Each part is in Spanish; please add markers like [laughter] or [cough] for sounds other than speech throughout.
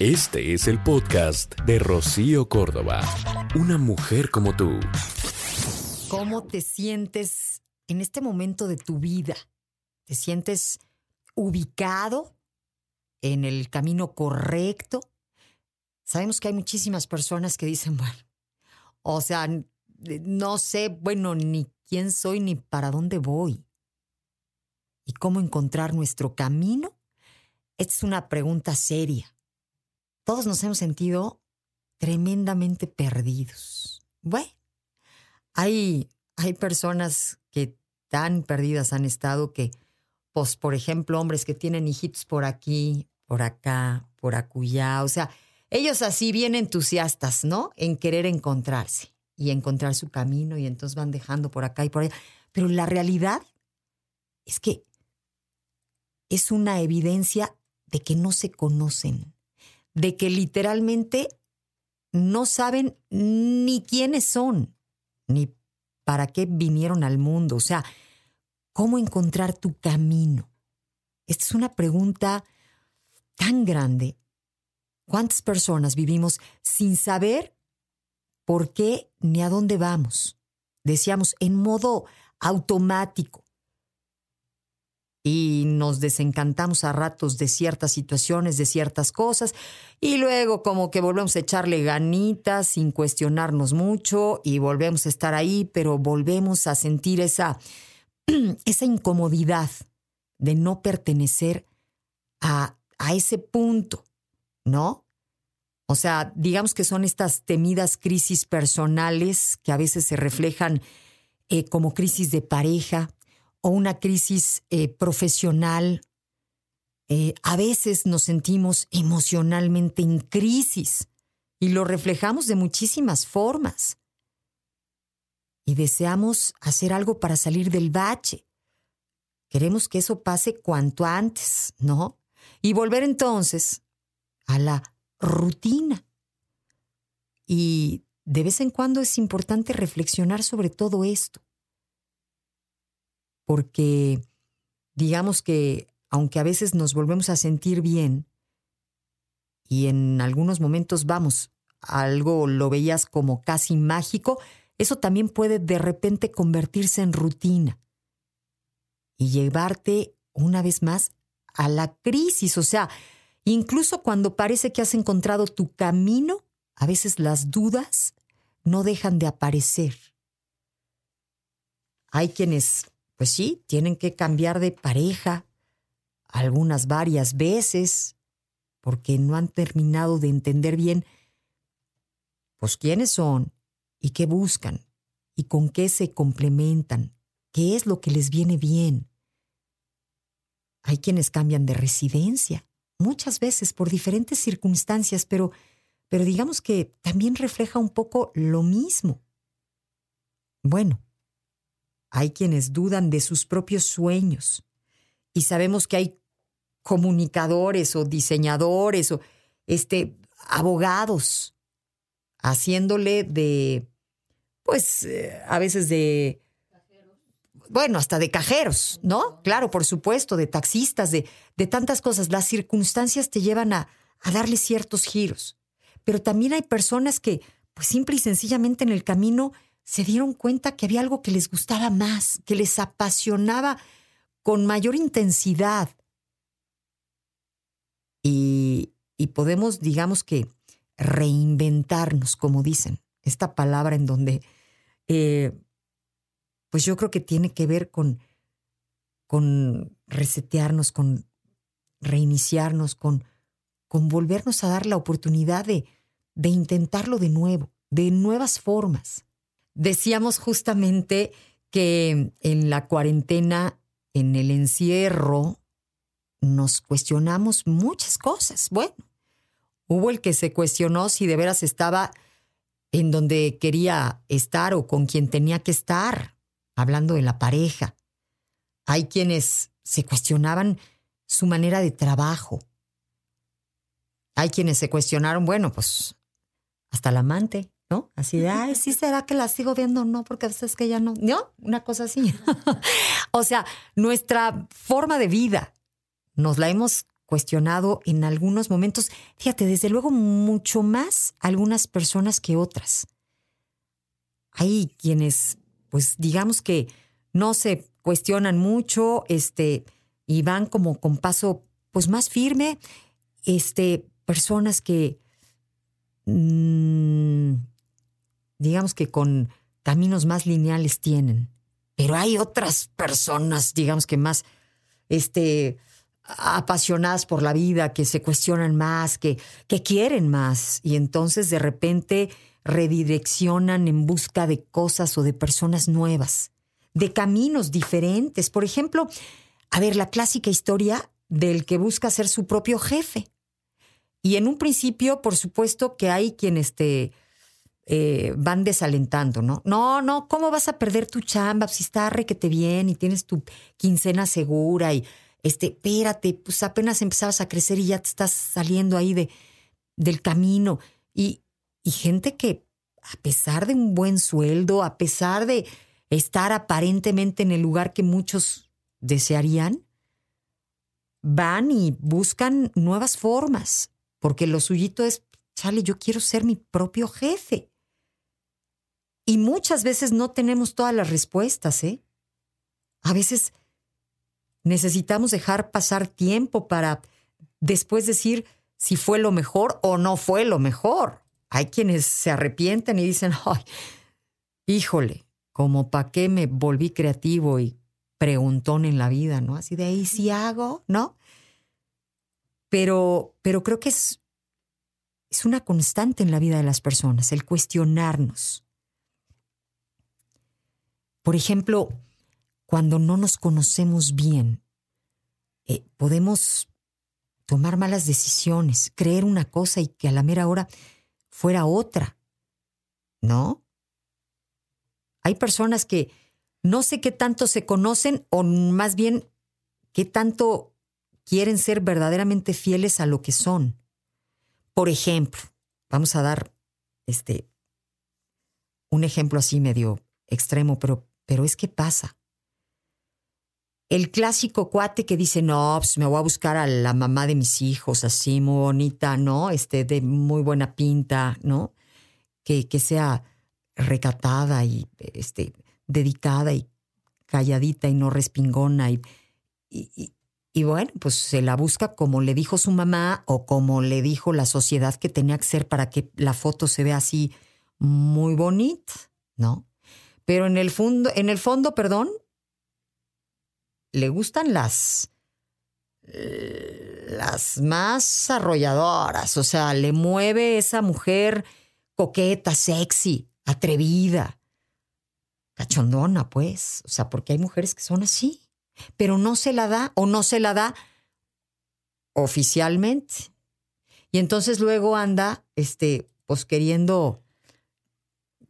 Este es el podcast de Rocío Córdoba. Una mujer como tú. ¿Cómo te sientes en este momento de tu vida? ¿Te sientes ubicado en el camino correcto? Sabemos que hay muchísimas personas que dicen, bueno, o sea, no sé, bueno, ni quién soy ni para dónde voy. ¿Y cómo encontrar nuestro camino? Es una pregunta seria todos nos hemos sentido tremendamente perdidos. Bueno, hay, hay personas que tan perdidas han estado que, pues, por ejemplo, hombres que tienen hijitos por aquí, por acá, por acullá, o sea, ellos así bien entusiastas, ¿no? En querer encontrarse y encontrar su camino y entonces van dejando por acá y por allá. Pero la realidad es que es una evidencia de que no se conocen de que literalmente no saben ni quiénes son, ni para qué vinieron al mundo. O sea, ¿cómo encontrar tu camino? Esta es una pregunta tan grande. ¿Cuántas personas vivimos sin saber por qué ni a dónde vamos? Decíamos en modo automático y nos desencantamos a ratos de ciertas situaciones, de ciertas cosas, y luego como que volvemos a echarle ganitas sin cuestionarnos mucho y volvemos a estar ahí, pero volvemos a sentir esa, [clears throat] esa incomodidad de no pertenecer a, a ese punto, ¿no? O sea, digamos que son estas temidas crisis personales que a veces se reflejan eh, como crisis de pareja, o una crisis eh, profesional. Eh, a veces nos sentimos emocionalmente en crisis y lo reflejamos de muchísimas formas. Y deseamos hacer algo para salir del bache. Queremos que eso pase cuanto antes, ¿no? Y volver entonces a la rutina. Y de vez en cuando es importante reflexionar sobre todo esto porque digamos que aunque a veces nos volvemos a sentir bien y en algunos momentos vamos, algo lo veías como casi mágico, eso también puede de repente convertirse en rutina y llevarte una vez más a la crisis. O sea, incluso cuando parece que has encontrado tu camino, a veces las dudas no dejan de aparecer. Hay quienes pues sí, tienen que cambiar de pareja, algunas varias veces, porque no han terminado de entender bien, pues quiénes son y qué buscan y con qué se complementan, qué es lo que les viene bien. Hay quienes cambian de residencia, muchas veces por diferentes circunstancias, pero, pero digamos que también refleja un poco lo mismo. Bueno, hay quienes dudan de sus propios sueños. Y sabemos que hay comunicadores o diseñadores o este, abogados haciéndole de, pues, eh, a veces de, bueno, hasta de cajeros, ¿no? Claro, por supuesto, de taxistas, de, de tantas cosas. Las circunstancias te llevan a, a darle ciertos giros. Pero también hay personas que, pues simple y sencillamente en el camino se dieron cuenta que había algo que les gustaba más, que les apasionaba con mayor intensidad. Y, podemos, digamos que, reinventarnos, como dicen, esta palabra en donde, eh, pues yo creo que tiene que ver con, con resetearnos, con reiniciarnos, con, con volvernos a dar la oportunidad de, de intentarlo de nuevo, de nuevas formas. Decíamos justamente que en la cuarentena, en el encierro, nos cuestionamos muchas cosas. Bueno, hubo el que se cuestionó si de veras estaba en donde quería estar o con quien tenía que estar, hablando de la pareja. Hay quienes se cuestionaban su manera de trabajo. Hay quienes se cuestionaron, bueno, pues hasta el amante, ¿no? Así de, ay, sí será que la sigo viendo, no, porque a veces que ya no, ¿no? Una cosa así. [laughs] o sea, nuestra forma de vida nos la hemos cuestionado en algunos momentos, fíjate, desde luego mucho más algunas personas que otras. Hay quienes, pues digamos que no se cuestionan mucho, este, y van como con paso, pues más firme, este, personas que, digamos que con caminos más lineales tienen. Pero hay otras personas, digamos que más, este, apasionadas por la vida, que se cuestionan más, que, que quieren más, y entonces de repente redireccionan en busca de cosas o de personas nuevas, de caminos diferentes. Por ejemplo, a ver, la clásica historia del que busca ser su propio jefe. Y en un principio, por supuesto, que hay quienes te eh, van desalentando, ¿no? No, no, ¿cómo vas a perder tu chamba si está requete bien y tienes tu quincena segura y este, espérate, pues apenas empezabas a crecer y ya te estás saliendo ahí de, del camino. Y, y gente que, a pesar de un buen sueldo, a pesar de estar aparentemente en el lugar que muchos desearían, van y buscan nuevas formas, porque lo suyito es, chale, yo quiero ser mi propio jefe. Y muchas veces no tenemos todas las respuestas, ¿eh? A veces necesitamos dejar pasar tiempo para después decir si fue lo mejor o no fue lo mejor. Hay quienes se arrepienten y dicen, ay, híjole, como para qué me volví creativo y preguntón en la vida, ¿no? Así de ahí sí hago, ¿no? Pero, pero creo que es, es una constante en la vida de las personas, el cuestionarnos. Por ejemplo, cuando no nos conocemos bien, eh, podemos tomar malas decisiones, creer una cosa y que a la mera hora fuera otra, ¿no? Hay personas que no sé qué tanto se conocen o más bien qué tanto quieren ser verdaderamente fieles a lo que son. Por ejemplo, vamos a dar este un ejemplo así medio extremo, pero, pero es que pasa el clásico cuate que dice, no, pues me voy a buscar a la mamá de mis hijos, así muy bonita, ¿no? Este, de muy buena pinta, ¿no? Que, que sea recatada y este, dedicada y calladita y no respingona. Y, y, y, bueno, pues se la busca como le dijo su mamá o como le dijo la sociedad que tenía que ser para que la foto se vea así muy bonita, ¿no? Pero en el fondo, en el fondo, perdón, le gustan las las más arrolladoras, o sea, le mueve esa mujer coqueta, sexy, atrevida, cachondona, pues, o sea, porque hay mujeres que son así, pero no se la da o no se la da oficialmente. Y entonces luego anda, este, pues queriendo,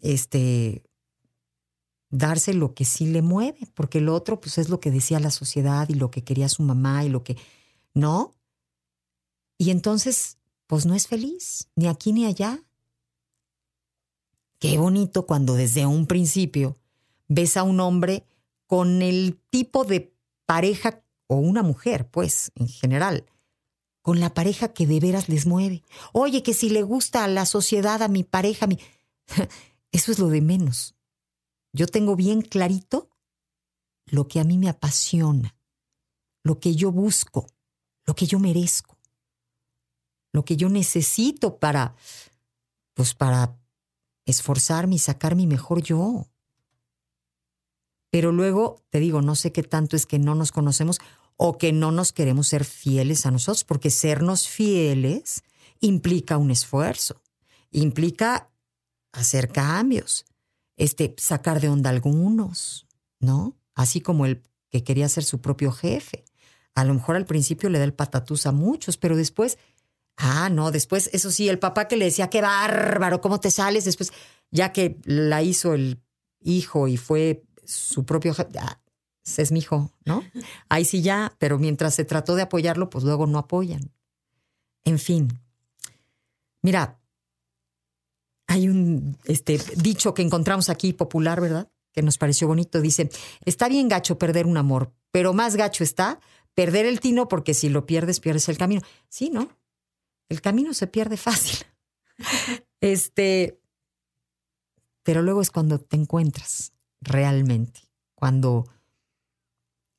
este, darse lo que sí le mueve, porque lo otro pues es lo que decía la sociedad y lo que quería su mamá y lo que no. Y entonces pues no es feliz, ni aquí ni allá. Qué bonito cuando desde un principio ves a un hombre con el tipo de pareja o una mujer, pues, en general, con la pareja que de veras les mueve. Oye, que si le gusta a la sociedad, a mi pareja, a mi... [laughs] Eso es lo de menos. Yo tengo bien clarito lo que a mí me apasiona, lo que yo busco, lo que yo merezco, lo que yo necesito para, pues para esforzarme y sacar mi mejor yo. Pero luego, te digo, no sé qué tanto es que no nos conocemos o que no nos queremos ser fieles a nosotros, porque sernos fieles implica un esfuerzo, implica hacer cambios, este, sacar de onda algunos, ¿no? Así como el que quería ser su propio jefe. A lo mejor al principio le da el patatús a muchos, pero después, ah, no, después, eso sí, el papá que le decía, qué bárbaro, ¿cómo te sales? Después, ya que la hizo el hijo y fue su propio jefe, ah, es mi hijo, ¿no? [laughs] Ahí sí ya, pero mientras se trató de apoyarlo, pues luego no apoyan. En fin, mira, hay un este, dicho que encontramos aquí popular, ¿verdad? Que nos pareció bonito. Dice, está bien gacho perder un amor, pero más gacho está perder el tino porque si lo pierdes, pierdes el camino. Sí, ¿no? El camino se pierde fácil. [laughs] este, pero luego es cuando te encuentras realmente, cuando,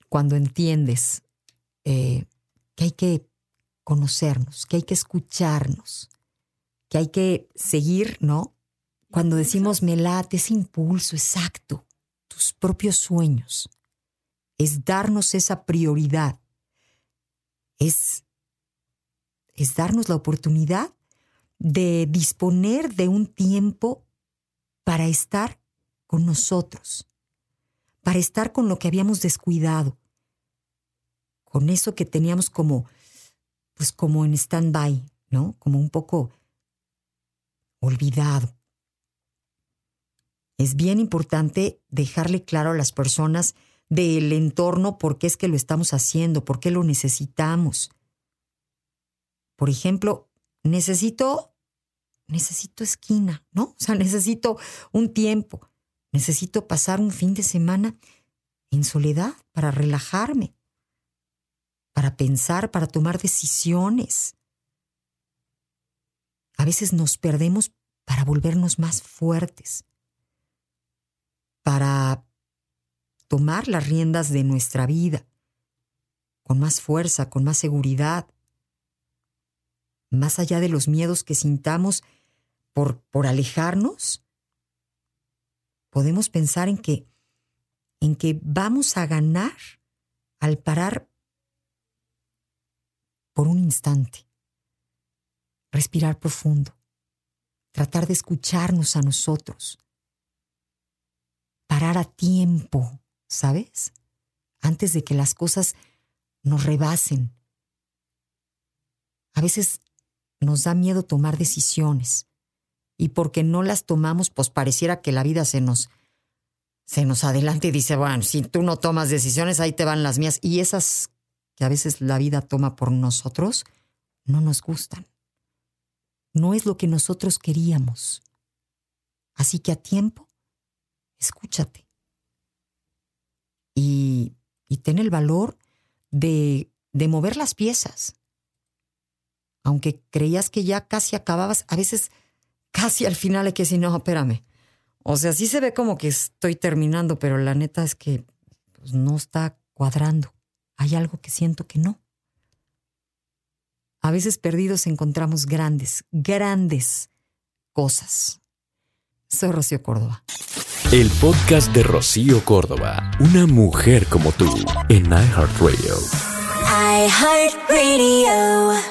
cuando entiendes eh, que hay que conocernos, que hay que escucharnos, que hay que seguir, ¿no? Cuando decimos me late ese impulso exacto, tus propios sueños, es darnos esa prioridad, es, es darnos la oportunidad de disponer de un tiempo para estar con nosotros, para estar con lo que habíamos descuidado, con eso que teníamos como, pues como en stand-by, ¿no? Como un poco olvidado. Es bien importante dejarle claro a las personas del entorno por qué es que lo estamos haciendo, por qué lo necesitamos. Por ejemplo, necesito, necesito esquina, ¿no? O sea, [laughs] necesito un tiempo, necesito pasar un fin de semana en soledad para relajarme, para pensar, para tomar decisiones. A veces nos perdemos para volvernos más fuertes, para tomar las riendas de nuestra vida con más fuerza, con más seguridad, más allá de los miedos que sintamos por, por alejarnos, podemos pensar en que, en que vamos a ganar al parar por un instante, respirar profundo, tratar de escucharnos a nosotros, parar a tiempo ¿sabes? Antes de que las cosas nos rebasen. A veces nos da miedo tomar decisiones y porque no las tomamos, pues pareciera que la vida se nos se nos adelanta y dice, bueno, si tú no tomas decisiones, ahí te van las mías. Y esas que a veces la vida toma por nosotros, no nos gustan. No es lo que nosotros queríamos. Así que a tiempo, escúchate y, y ten el valor de, de mover las piezas. Aunque creías que ya casi acababas, a veces casi al final hay que decir, no, espérame. O sea, sí se ve como que estoy terminando, pero la neta es que pues, no está cuadrando. Hay algo que siento que no. A veces perdidos encontramos grandes, grandes cosas. Soy Rocío Córdoba. El podcast de Rocío Córdoba, una mujer como tú, en iHeartRadio. iHeartRadio.